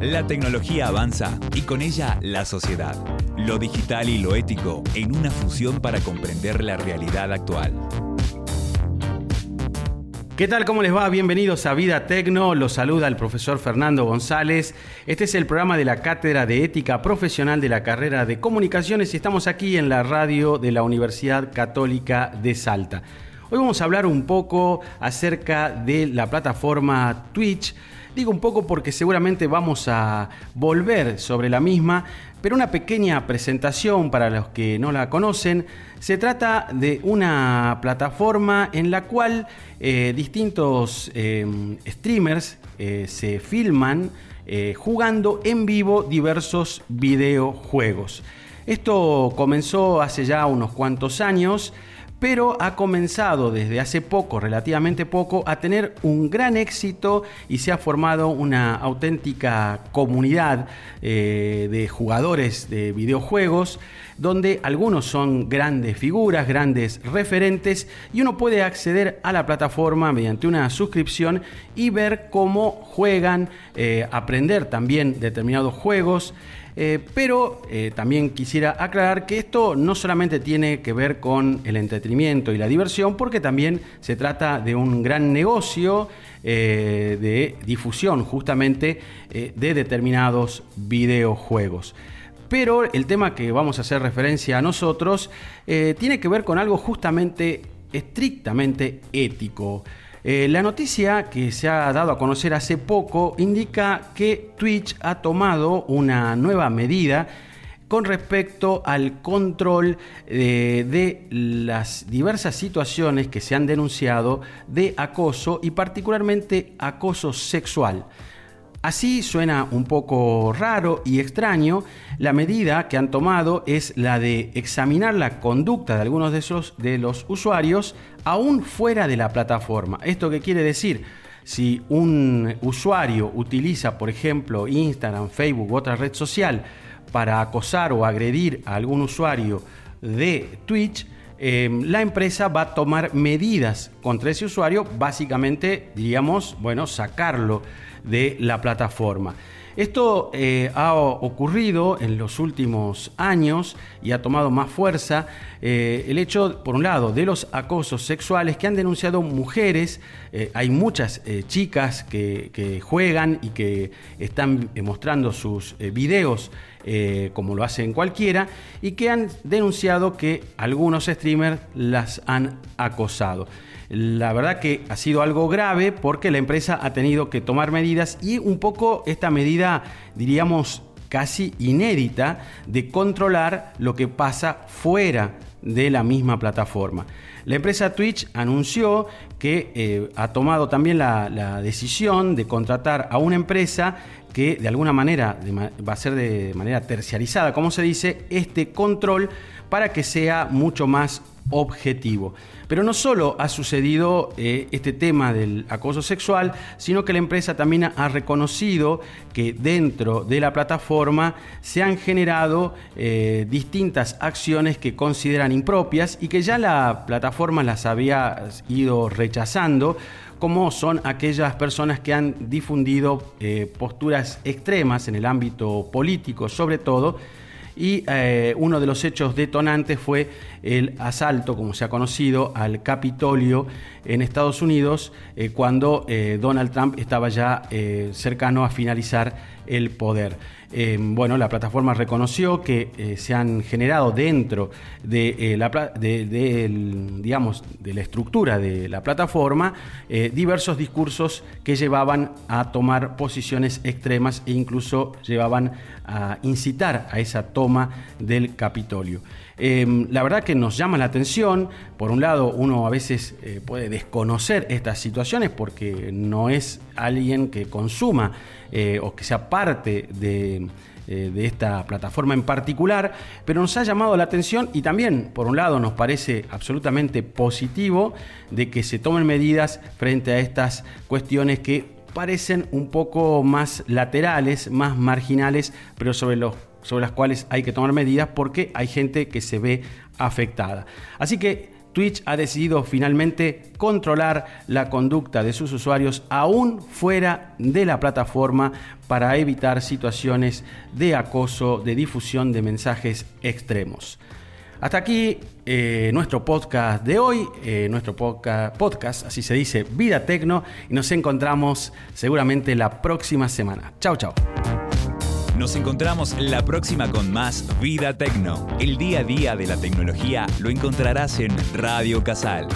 La tecnología avanza y con ella la sociedad. Lo digital y lo ético en una fusión para comprender la realidad actual. ¿Qué tal? ¿Cómo les va? Bienvenidos a Vida Tecno. Los saluda el profesor Fernando González. Este es el programa de la Cátedra de Ética Profesional de la carrera de Comunicaciones y estamos aquí en la radio de la Universidad Católica de Salta. Hoy vamos a hablar un poco acerca de la plataforma Twitch. Digo un poco porque seguramente vamos a volver sobre la misma, pero una pequeña presentación para los que no la conocen. Se trata de una plataforma en la cual eh, distintos eh, streamers eh, se filman jugando en vivo diversos videojuegos. Esto comenzó hace ya unos cuantos años pero ha comenzado desde hace poco, relativamente poco, a tener un gran éxito y se ha formado una auténtica comunidad eh, de jugadores de videojuegos donde algunos son grandes figuras, grandes referentes y uno puede acceder a la plataforma mediante una suscripción y ver cómo juegan, eh, aprender también determinados juegos. Eh, pero eh, también quisiera aclarar que esto no solamente tiene que ver con el entretenimiento y la diversión, porque también se trata de un gran negocio de difusión justamente de determinados videojuegos. Pero el tema que vamos a hacer referencia a nosotros eh, tiene que ver con algo justamente estrictamente ético. Eh, la noticia que se ha dado a conocer hace poco indica que Twitch ha tomado una nueva medida con respecto al control eh, de las diversas situaciones que se han denunciado de acoso y particularmente acoso sexual. Así suena un poco raro y extraño, la medida que han tomado es la de examinar la conducta de algunos de, esos, de los usuarios aún fuera de la plataforma. ¿Esto qué quiere decir? Si un usuario utiliza, por ejemplo, Instagram, Facebook u otra red social para acosar o agredir a algún usuario de Twitch, em, la empresa va a tomar medidas contra ese usuario, básicamente, diríamos, bueno, sacarlo de la plataforma. Esto eh, ha ocurrido en los últimos años y ha tomado más fuerza eh, el hecho, por un lado, de los acosos sexuales que han denunciado mujeres. Eh, hay muchas chicas que, que, juegan y que están mostrando sus videos como lo hacen cualquiera y que han denunciado que algunos streamers las han acosado. La verdad que ha sido algo grave porque la empresa ha tenido que tomar medidas y un poco esta medida, diríamos, casi inédita de controlar lo que pasa fuera de la misma plataforma. La empresa Twitch anunció que eh, ha tomado también la, decisión de contratar a una empresa que de alguna manera va a ser de manera terciarizada, como se dice, este control para que sea mucho más objetivo. Pero no solo ha sucedido eh, este tema del acoso sexual, sino que la empresa también ha reconocido que dentro de la plataforma se han generado eh, distintas acciones que consideran impropias y que ya la plataforma las había ido rechazando como son aquellas personas que han difundido eh, posturas extremas en el ámbito político sobre todo, y eh, uno de los hechos detonantes fue el asalto, como se ha conocido, al Capitolio en Estados Unidos eh, cuando eh, Donald Trump estaba ya cercano a finalizar el poder. bueno, la plataforma reconoció que se han generado dentro de, la, digamos, de la estructura de la plataforma diversos discursos que llevaban a tomar posiciones extremas e incluso llevaban a incitar a esa toma del Capitolio. Em, la verdad que nos llama la atención, por un lado uno a veces eh, puede desconocer estas situaciones porque no es alguien que consuma eh, o que sea parte de, eh, de esta plataforma en particular, pero nos ha llamado la atención y también, por un lado, nos parece absolutamente positivo de que se tomen medidas frente a estas cuestiones que parecen un poco más laterales, más marginales, pero sobre, los, sobre las cuales hay que tomar medidas porque hay gente que se ve afectada. Así que Twitch ha decidido finalmente controlar la conducta de sus usuarios aún fuera de la plataforma para evitar situaciones de acoso, de difusión de mensajes extremos. Hasta aquí eh, nuestro podcast de hoy, eh, nuestro podcast, así se dice, Vida Tecno, y nos encontramos seguramente la próxima semana. Chao, chao. Nos encontramos la próxima con más Vida Tecno. El día a día de la tecnología lo encontrarás en Radio Casal